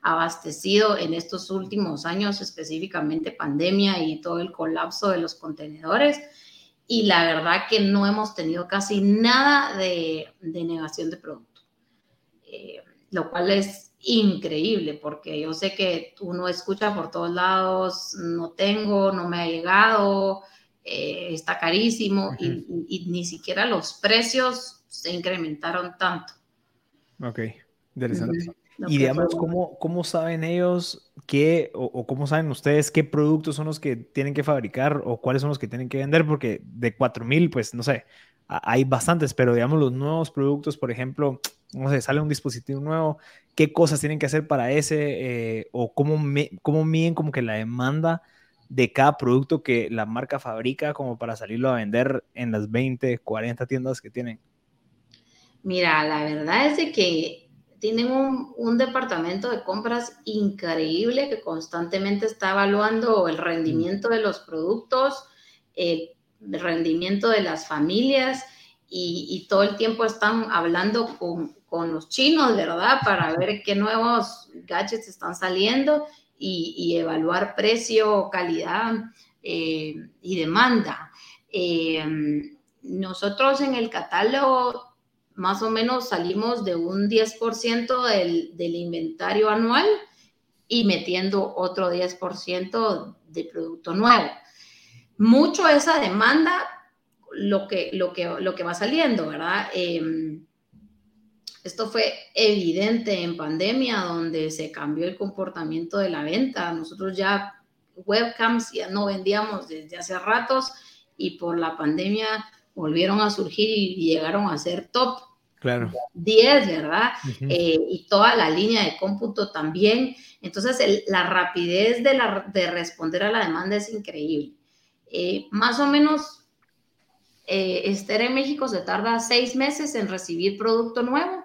sobreabastecido en estos últimos años, específicamente pandemia y todo el colapso de los contenedores. Y la verdad que no hemos tenido casi nada de, negación de producto, eh, lo cual es increíble porque yo sé que uno escucha por todos lados, no tengo, no me ha llegado, eh, está carísimo y, ni siquiera los precios se incrementaron tanto. Ok, interesante. Y digamos, ¿cómo, ¿cómo, saben ellos qué, o, cómo saben ustedes qué productos son los que tienen que fabricar o cuáles son los que tienen que vender? Porque de 4000, pues no sé, hay bastantes, pero digamos, los nuevos productos, por ejemplo, no sé, sale un dispositivo nuevo, ¿qué cosas tienen que hacer para ese? Eh, o cómo, me, cómo miden como que la demanda de cada producto que la marca fabrica como para salirlo a vender en las 20, 40 tiendas que tienen? Mira, la verdad es de que tienen un, departamento de compras increíble que constantemente está evaluando el rendimiento de los productos, el rendimiento de las familias y, todo el tiempo están hablando con, los chinos, ¿verdad? Para ver qué nuevos gadgets están saliendo y, evaluar precio, calidad eh, y demanda. Eh, nosotros en el catálogo más o menos salimos de un 10% del, del, inventario anual y metiendo otro 10% de producto nuevo. Mucho esa demanda, lo que, lo que, lo que va saliendo, ¿verdad? Eh, esto fue evidente en pandemia, donde se cambió el comportamiento de la venta. Nosotros ya webcams ya no vendíamos desde hace ratos y por la pandemia volvieron a surgir y llegaron a ser top. Claro. 10, ¿verdad? Eh, y toda la línea de cómputo también. Entonces, la rapidez de, la, de, responder a la demanda es increíble. Eh, más o menos, eh, Esther en México se tarda seis meses en recibir producto nuevo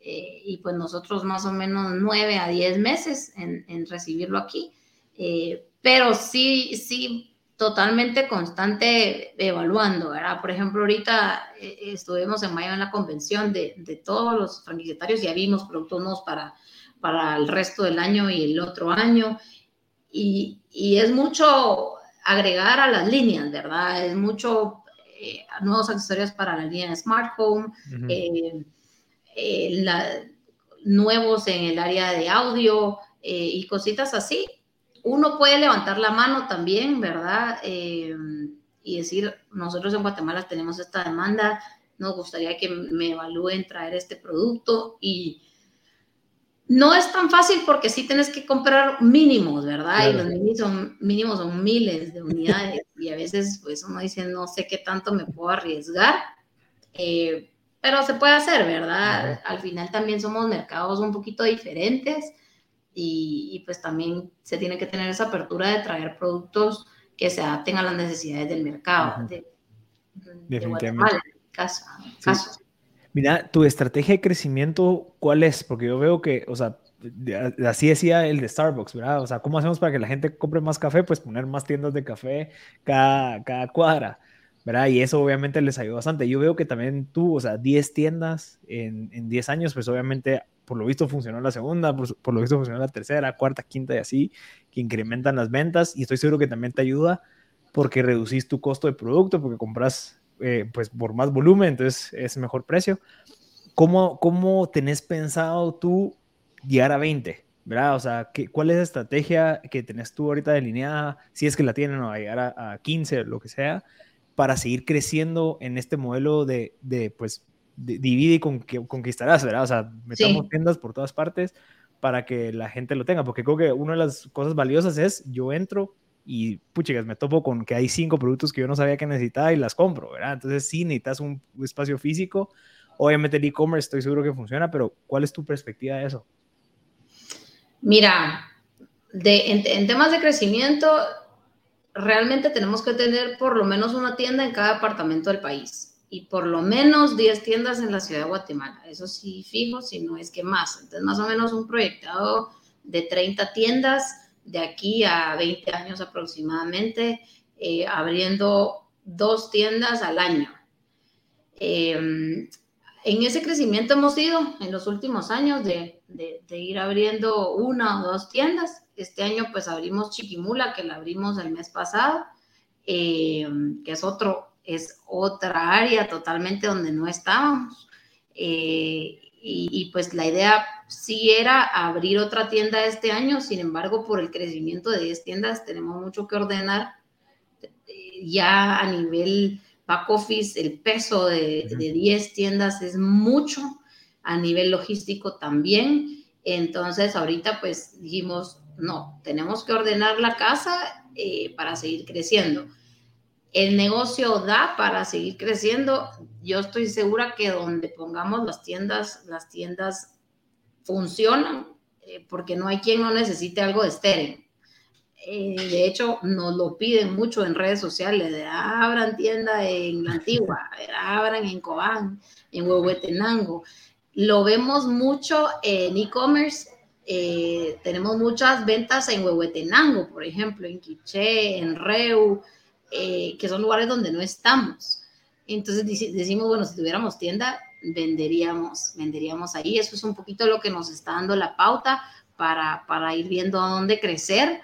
eh, y pues nosotros más o menos nueve a diez meses en, en recibirlo aquí. Eh, pero sí, sí, totalmente constante evaluando, ¿verdad? Por ejemplo, ahorita eh, estuvimos en mayo en la convención de, de, todos los franquiciatarios, ya vimos productos nuevos para, para el resto del año y el otro año. Y, y es mucho agregar a las líneas, ¿verdad? Es mucho nuevos accesorios para la línea de Smart Home, nuevos en el área de audio y cositas así. Uno puede levantar la mano también, ¿verdad? y decir, nosotros en Guatemala tenemos esta demanda, nos gustaría que me evalúen traer este producto y no es tan fácil porque sí tienes que comprar mínimos, ¿verdad? Y los mínimos son, mínimos son miles de unidades y a veces pues uno dice, no sé qué tanto me puedo arriesgar, eh, pero se puede hacer, ¿verdad? Al final también somos mercados un poquito diferentes y, y, pues también se tiene que tener esa apertura de traer productos que se adapten a las necesidades del mercado. de, Definitivamente. Mira, tu estrategia de crecimiento, ¿cuál es? Porque yo veo que, o sea, así decía el de Starbucks, ¿verdad? O sea, ¿cómo hacemos para que la gente compre más café? Pues poner más tiendas de café cada, cada cuadra, ¿verdad? Y eso obviamente les ayudó bastante. Yo veo que también tú, o sea, 10 tiendas en, en 10 años, pues obviamente por lo visto funcionó la segunda, por, lo visto funcionó la tercera, cuarta, quinta y así, que incrementan las ventas y estoy seguro que también te ayuda porque reducís tu costo de producto, porque compras eh, pues por más volumen, entonces es mejor precio. ¿Cómo, ¿Cómo tenés pensado tú llegar a 20? ¿verdad? O sea, ¿qué, ¿cuál es la estrategia que tenés tú ahorita delineada, si es que la tienen, o a llegar a, a 15, lo que sea, para seguir creciendo en este modelo de, de pues, divide y con, conquistarás, ¿verdad? O sea, metamos tiendas por todas partes para que la gente lo tenga, porque creo que una de las cosas valiosas es yo entro y, puchigas, me topo con que hay cinco productos que yo no sabía que necesitaba y las compro, ¿verdad? Entonces sí necesitas un espacio físico. Obviamente el e-commerce estoy seguro que funciona, pero ¿cuál es tu perspectiva de eso? Mira, de, en temas de crecimiento, realmente tenemos que tener por lo menos una tienda en cada apartamento del país y por lo menos 10 tiendas en la ciudad de Guatemala. Eso sí, fijo, si no es que más. Entonces, más o menos un proyectado de 30 tiendas de aquí a 20 años aproximadamente, eh, abriendo dos tiendas al año. Em, en ese crecimiento hemos ido en los últimos años de, de, ir abriendo una o dos tiendas. Este año pues abrimos Chiquimula, que la abrimos el mes pasado, em, que es otro es otra área totalmente donde no estábamos. Eh, y, pues la idea sí era abrir otra tienda este año, sin embargo, por el crecimiento de 10 tiendas tenemos mucho que ordenar. Eh, ya a nivel back office, el peso de, de 10 tiendas es mucho, a nivel logístico también. Entonces, ahorita pues dijimos, no, tenemos que ordenar la casa eh, para seguir creciendo el negocio da para seguir creciendo. Yo estoy segura que donde pongamos las tiendas, las tiendas funcionan, eh, porque no hay quien no necesite algo de estéreo. Eh, de hecho, nos lo piden mucho en redes sociales, de abran tienda en la antigua, abran en Cobán, en Huehuetenango. Lo vemos mucho en e-commerce. Eh, tenemos muchas ventas en Huehuetenango, por ejemplo, en Quiché, en Reu, eh, que son lugares donde no estamos. Entonces decimos, bueno, si tuviéramos tienda, venderíamos, venderíamos ahí. Eso es un poquito lo que nos está dando la pauta para, para ir viendo a dónde crecer.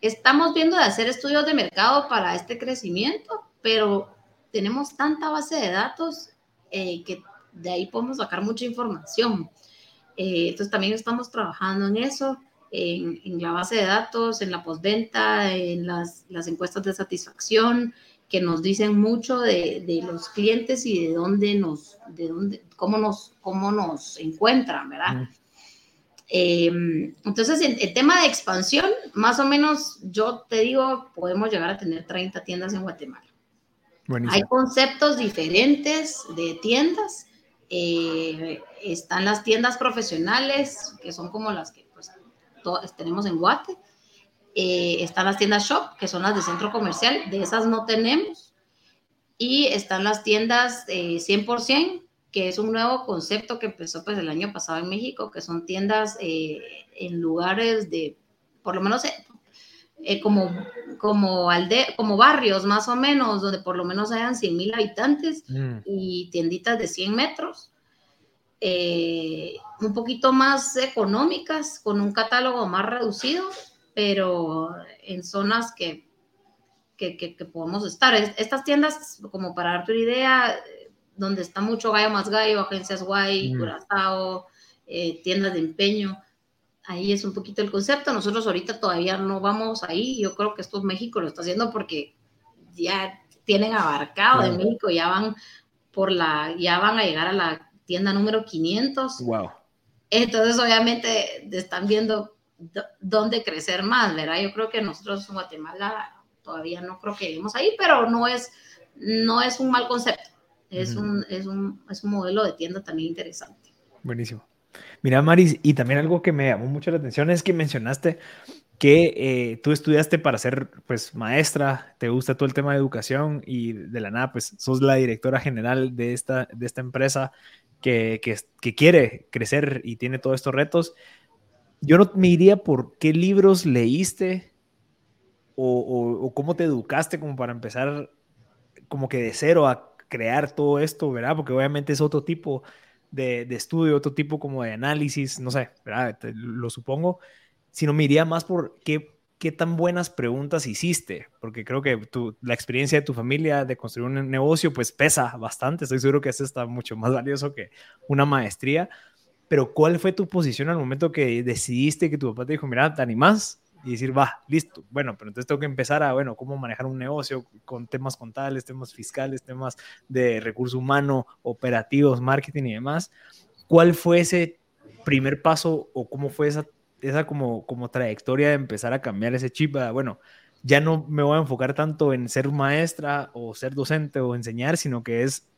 Estamos viendo de hacer estudios de mercado para este crecimiento, pero tenemos tanta base de datos eh, que de ahí podemos sacar mucha información. Eh, entonces también estamos trabajando en eso en, la base de datos, en la postventa, en las, las, encuestas de satisfacción, que nos dicen mucho de, de, los clientes y de dónde nos, de dónde, cómo nos, cómo nos encuentran, ¿verdad? Em, entonces, en el tema de expansión, más o menos, yo te digo, podemos llegar a tener 30 tiendas en Guatemala. Hay conceptos diferentes de tiendas. Eh, están las tiendas profesionales, que son como las que tenemos en Guate. Eh, están las tiendas shop, que son las de centro comercial, de esas no tenemos. Y están las tiendas 100%, eh, que es un nuevo concepto que empezó pues el año pasado en México, que son tiendas eh, en lugares de, por lo menos como, como, alde como barrios más o menos, donde por lo menos hayan 100 mil habitantes mm. y tienditas de 100 metros eh, un poquito más económicas, con un catálogo más reducido, pero en zonas que, que, que, podemos estar. Estas tiendas, como para darte una idea, donde está mucho gallo más gallo, agencias guay, mm. curazao, eh, tiendas de empeño, ahí es un poquito el concepto. Nosotros ahorita todavía no vamos ahí. Yo creo que esto México lo está haciendo porque ya tienen abarcado de México, ya van por la, ya van a llegar a la tienda número 500. Wow. Entonces, obviamente, están viendo dónde crecer más, ¿verdad? Yo creo que nosotros en Guatemala todavía no creo que lleguemos ahí, pero no es, no es un mal concepto. Es, un, es, un, es un modelo de tienda también interesante. Buenísimo. Mira, Maris, y también algo que me llamó mucho la atención es que mencionaste que eh, tú estudiaste para ser pues maestra, te gusta todo el tema de educación y de la nada pues sos la directora general de esta, de esta empresa que, que, quiere crecer y tiene todos estos retos. Yo no me iría por qué libros leíste o, o, cómo te educaste como para empezar como que de cero a crear todo esto, ¿verdad? Porque obviamente es otro tipo de, de estudio, otro tipo como de análisis, no sé, ¿verdad? lo supongo, sino me iría más por qué, qué tan buenas preguntas hiciste, porque creo que tu, la experiencia de tu familia de construir un negocio pues pesa bastante, estoy seguro que eso está mucho más valioso que una maestría, pero ¿cuál fue tu posición al momento que decidiste que tu papá te dijo, mira, ¿te animás? Y decir, va, listo. Bueno, pero entonces tengo que empezar a, bueno, cómo manejar un negocio con temas contables, temas fiscales, temas de recurso humano, operativos, marketing y demás. ¿Cuál fue ese primer paso o cómo fue esa, esa como, como trayectoria de empezar a cambiar ese chip? bueno, ya no me voy a enfocar tanto en ser maestra o ser docente o enseñar, sino que es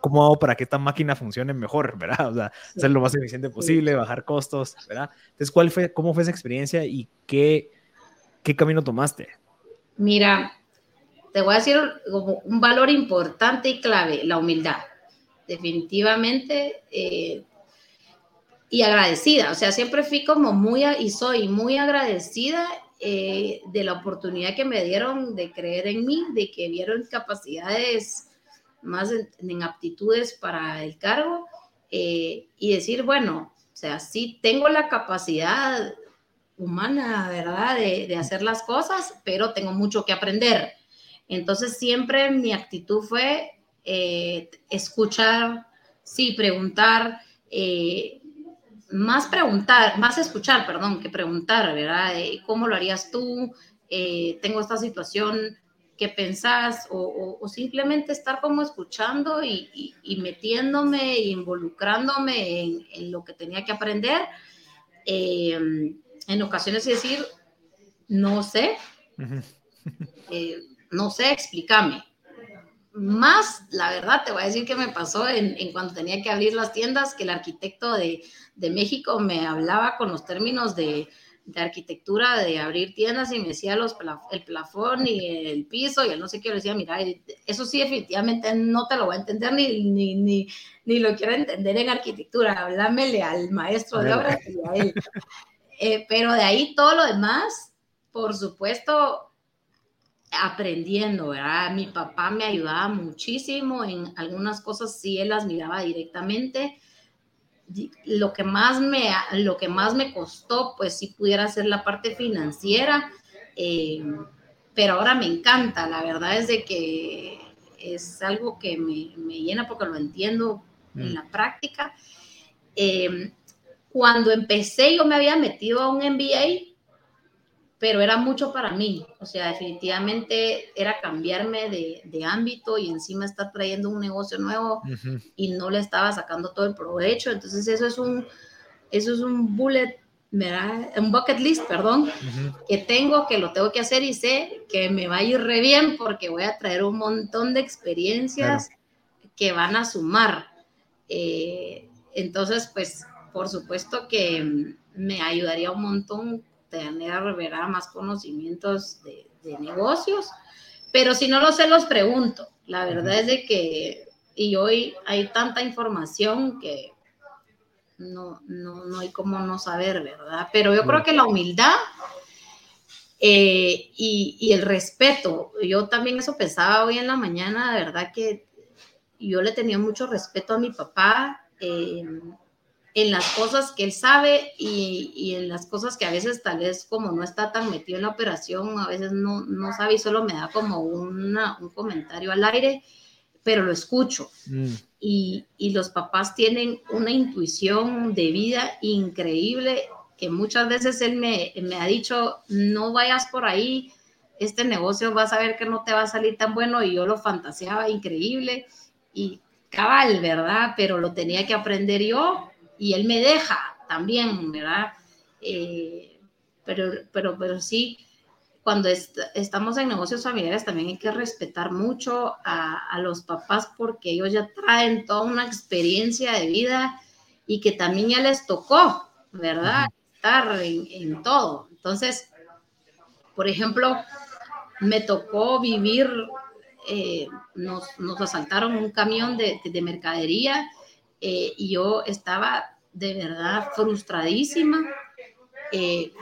cómo hago para que esta máquina funcione mejor, ¿verdad? O sea, ser lo más eficiente posible, bajar costos, ¿verdad? Entonces, ¿cuál fue, cómo fue esa experiencia y qué, qué camino tomaste? Mira, te voy a decir un valor importante y clave, la humildad. Definitivamente, eh, y agradecida, o sea, siempre fui como muy, y soy muy agradecida eh, de la oportunidad que me dieron de creer en mí, de que vieron capacidades más en, aptitudes para el cargo eh, y decir, bueno, o sea, sí tengo la capacidad humana, ¿verdad?, de, hacer las cosas, pero tengo mucho que aprender. Entonces siempre mi actitud fue eh, escuchar, sí, preguntar, eh, más preguntar, más escuchar, perdón, que preguntar, ¿verdad? ¿Cómo lo harías tú? tengo esta situación, qué pensás o, simplemente estar como escuchando y, metiéndome e involucrándome en, lo que tenía que aprender. Em, en ocasiones decir, no sé, eh, no sé, explícame. Más, la verdad, te voy a decir que me pasó en, en cuando tenía que abrir las tiendas, que el arquitecto de, de México me hablaba con los términos de, de arquitectura, de abrir tiendas y me decía los el plafón y el piso y él no sé qué, le decía, mira, eso sí definitivamente no te lo voy a entender ni, ni, ni, ni lo quiero entender en arquitectura, háblamele al maestro de obras y a él. Eh, pero de ahí todo lo demás, por supuesto, aprendiendo, ¿verdad? Mi papá me ayudaba muchísimo en algunas cosas, sí, él las miraba directamente lo que más me, lo que más me costó, pues sí pudiera ser la parte financiera, eh, pero ahora me encanta, la verdad es de que es algo que me, llena porque lo entiendo en mm. la práctica. Eh, cuando empecé yo me había metido a un MBA pero era mucho para mí, o sea, definitivamente era cambiarme de, de ámbito y encima estar trayendo un negocio nuevo y no le estaba sacando todo el provecho, entonces eso es un, eso es un bullet, ¿verdad? un bucket list, perdón, que tengo, que lo tengo que hacer y sé que me va a ir re bien porque voy a traer un montón de experiencias que van a sumar. Eh, entonces, pues, por supuesto que me ayudaría un montón tener más conocimientos de, negocios, pero si no lo sé, los pregunto. La verdad es de que, y hoy hay tanta información que no, no, hay como no saber, ¿verdad? Pero yo creo que la humildad eh, y, el respeto, yo también eso pensaba hoy en la mañana, de verdad que yo le tenía mucho respeto a mi papá. Eh, en las cosas que él sabe y, y, en las cosas que a veces tal vez como no está tan metido en la operación, a veces no, no sabe y solo me da como una, un comentario al aire, pero lo escucho. Mm. Y, y, los papás tienen una intuición de vida increíble que muchas veces él me, me ha dicho, no vayas por ahí, este negocio vas a ver que no te va a salir tan bueno y yo lo fantaseaba increíble y cabal, ¿verdad? Pero lo tenía que aprender yo y él me deja también, ¿verdad? Eh, pero, pero, pero sí, cuando estamos en negocios familiares también hay que respetar mucho a, los papás porque ellos ya traen toda una experiencia de vida y que también ya les tocó, ¿verdad? Estar en, todo. Entonces, por ejemplo, me tocó vivir, eh, nos, nos, asaltaron un camión de, de mercadería eh, y yo estaba de verdad frustradísima. Eh,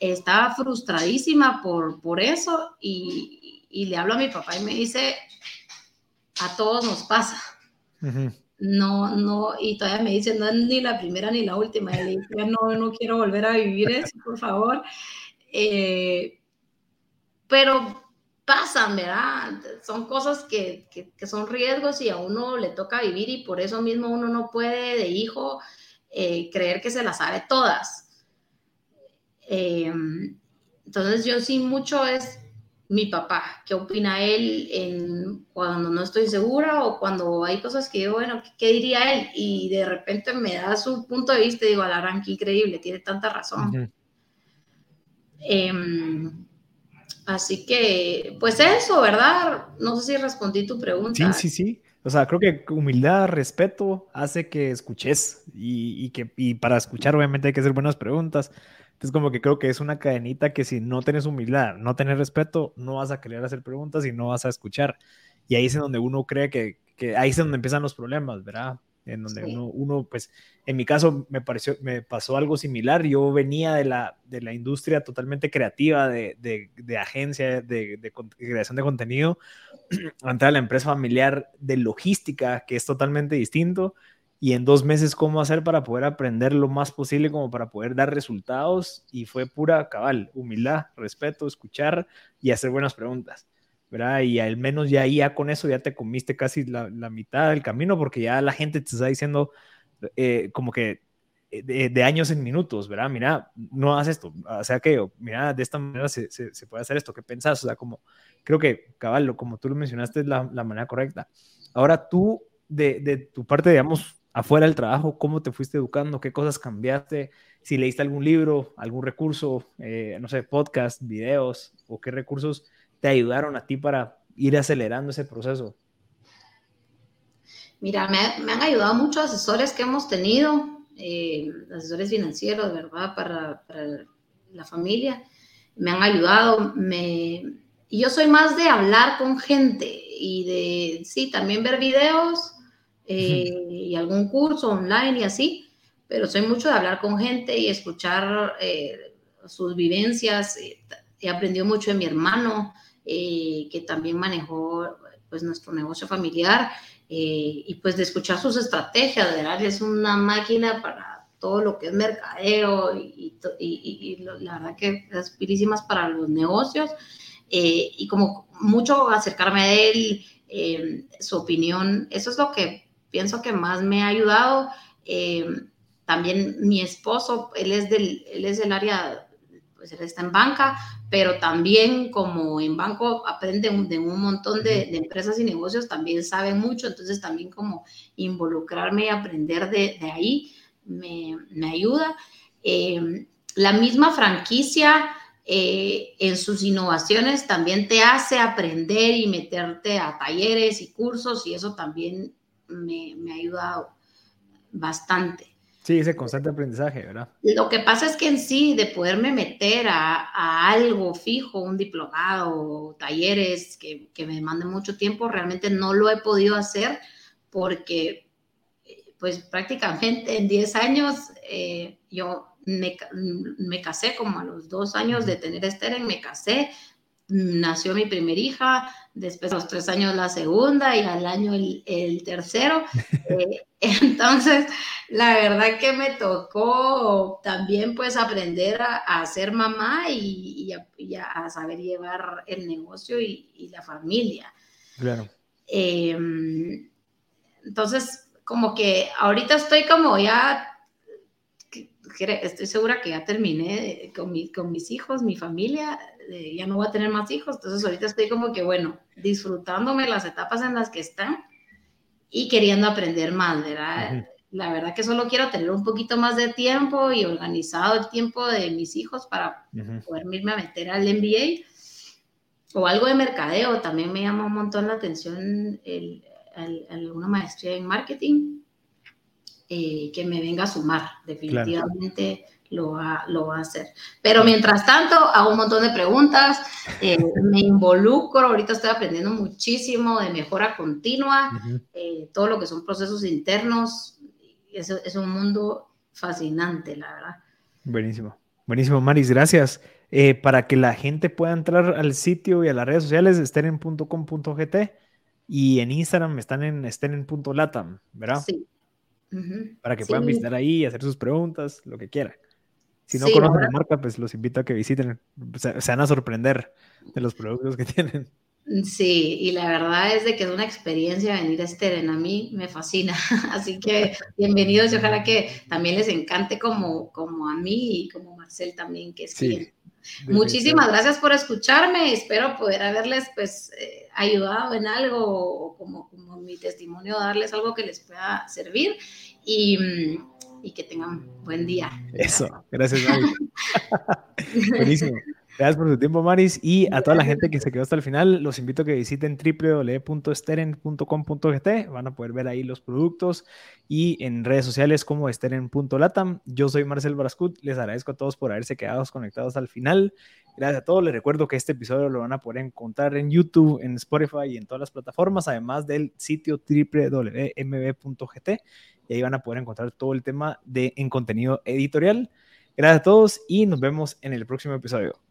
estaba frustradísima por, por eso y, y, le hablo a mi papá y me dice, a todos nos pasa. No, no, y todavía me dice, no es ni la primera ni la última. Y le dice, no, no quiero volver a vivir eso, por favor. Eh, pero pasan, ¿verdad? Son cosas que, que, son riesgos y a uno le toca vivir y por eso mismo uno no puede de hijo eh, creer que se las sabe todas. Eh, entonces yo sí mucho es mi papá, qué opina él en, cuando no estoy segura o cuando hay cosas que yo, bueno, ¿qué, diría él? Y de repente me da su punto de vista y digo, Alarán, qué increíble, tiene tanta razón. Así que, pues eso, ¿verdad? No sé si respondí tu pregunta. Sí, sí, sí. O sea, creo que humildad, respeto hace que escuches y, que y para escuchar obviamente hay que hacer buenas preguntas. Entonces como que creo que es una cadenita que si no tienes humildad, no tienes respeto, no vas a querer hacer preguntas y no vas a escuchar. Y ahí es donde uno cree que, que ahí es donde empiezan los problemas, ¿verdad? En donde uno, pues, en mi caso me pareció, me pasó algo similar. Yo venía de la, de la industria totalmente creativa, de, de, de agencia, de, de, creación de contenido, entrar a la empresa familiar de logística, que es totalmente distinto. Y en dos meses, ¿cómo hacer para poder aprender lo más posible, como para poder dar resultados? Y fue pura cabal, humildad, respeto, escuchar y hacer buenas preguntas. ¿Verdad? Y al menos ya ya con eso ya te comiste casi la, mitad del camino porque ya la gente te está diciendo eh, como que eh, de, años en minutos, ¿verdad? Mira, no haces esto, o sea que, mira, de esta manera se, se, puede hacer esto, ¿qué pensás? O sea, como, creo que, caballo, como tú lo mencionaste, es la, la manera correcta. Ahora tú, de, de, tu parte, digamos, afuera del trabajo, ¿cómo te fuiste educando? ¿Qué cosas cambiaste? Si leíste algún libro, algún recurso, eh, no sé, podcast, videos, o qué recursos te ayudaron a ti para ir acelerando ese proceso? Mira, me, han ayudado muchos asesores que hemos tenido, eh, asesores financieros, ¿verdad? Para, la familia. Me han ayudado. Me, yo soy más de hablar con gente y de, sí, también ver videos eh, y algún curso online y así, pero soy mucho de hablar con gente y escuchar eh, sus vivencias. He aprendido mucho de mi hermano, eh, que también manejó pues nuestro negocio familiar eh, y pues de escuchar sus estrategias, ¿verdad? Es una máquina para todo lo que es mercadeo y, y, la verdad que es pilísimas para los negocios eh, y como mucho acercarme a él, su opinión, eso es lo que pienso que más me ha ayudado. también mi esposo, él es del, él es del área pues él está en banca, pero también como en banco aprende de un montón de, empresas y negocios, también sabe mucho, entonces también como involucrarme y aprender de, ahí me, ayuda. Eh, la misma franquicia eh, en sus innovaciones también te hace aprender y meterte a talleres y cursos y eso también me, me ha ayudado bastante. Sí, ese constante aprendizaje, ¿verdad? Lo que pasa es que en sí, de poderme meter a, algo fijo, un diplomado, talleres que, que, me manden mucho tiempo, realmente no lo he podido hacer porque, pues prácticamente en 10 años, eh, yo me, me, casé como a los dos años de tener Esther, me casé, nació mi primera hija, después a los tres años la segunda y al año el, tercero. Eh, entonces, la verdad que me tocó también pues aprender a, ser mamá y, a, saber llevar el negocio y, la familia. Claro. Em, entonces, como que ahorita estoy como ya estoy segura que ya terminé con, con mis hijos, mi familia, ya no voy a tener más hijos, entonces ahorita estoy como que, bueno, disfrutándome las etapas en las que están y queriendo aprender más, ¿verdad? La verdad que solo quiero tener un poquito más de tiempo y organizado el tiempo de mis hijos para poder irme a meter al MBA o algo de mercadeo. También me llama un montón la atención el, una maestría en marketing eh, que me venga a sumar. Definitivamente lo, va, lo va a hacer. Pero mientras tanto, hago un montón de preguntas, eh, me involucro, ahorita estoy aprendiendo muchísimo de mejora continua, eh, todo lo que son procesos internos, es, es un mundo fascinante, la verdad. Buenísimo, buenísimo, Maris, gracias. para que la gente pueda entrar al sitio y a las redes sociales, estén.com.gt y en Instagram están en estén.latam, ¿verdad? Sí. Para que puedan visitar ahí, hacer sus preguntas, lo que quieran. Si no conocen la marca, pues los invito a que visiten. Se, van a sorprender de los productos que tienen. Sí, y la verdad es de que es una experiencia venir a Steren. A mí me fascina. Así que bienvenidos y ojalá que también les encante como, como a mí y como Marcel también, que es quien. Muchísimas gracias por escucharme. Espero poder haberles pues eh, ayudado en algo o como, como mi testimonio, darles algo que les pueda servir. Y mm, y que tengan buen día. Eso, gracias, Maris. Buenísimo. Gracias por tu tiempo, Maris. Y a toda la gente que se quedó hasta el final, los invito a que visiten www.steren.com.gt. Van a poder ver ahí los productos y en redes sociales como esteren.latam. Yo soy Marcel Brascut. Les agradezco a todos por haberse quedado conectados al final. Gracias a todos. Les recuerdo que este episodio lo van a poder encontrar en YouTube, en Spotify y en todas las plataformas, además del sitio www.mb.gt y ahí van a poder encontrar todo el tema de en contenido editorial. Gracias a todos y nos vemos en el próximo episodio.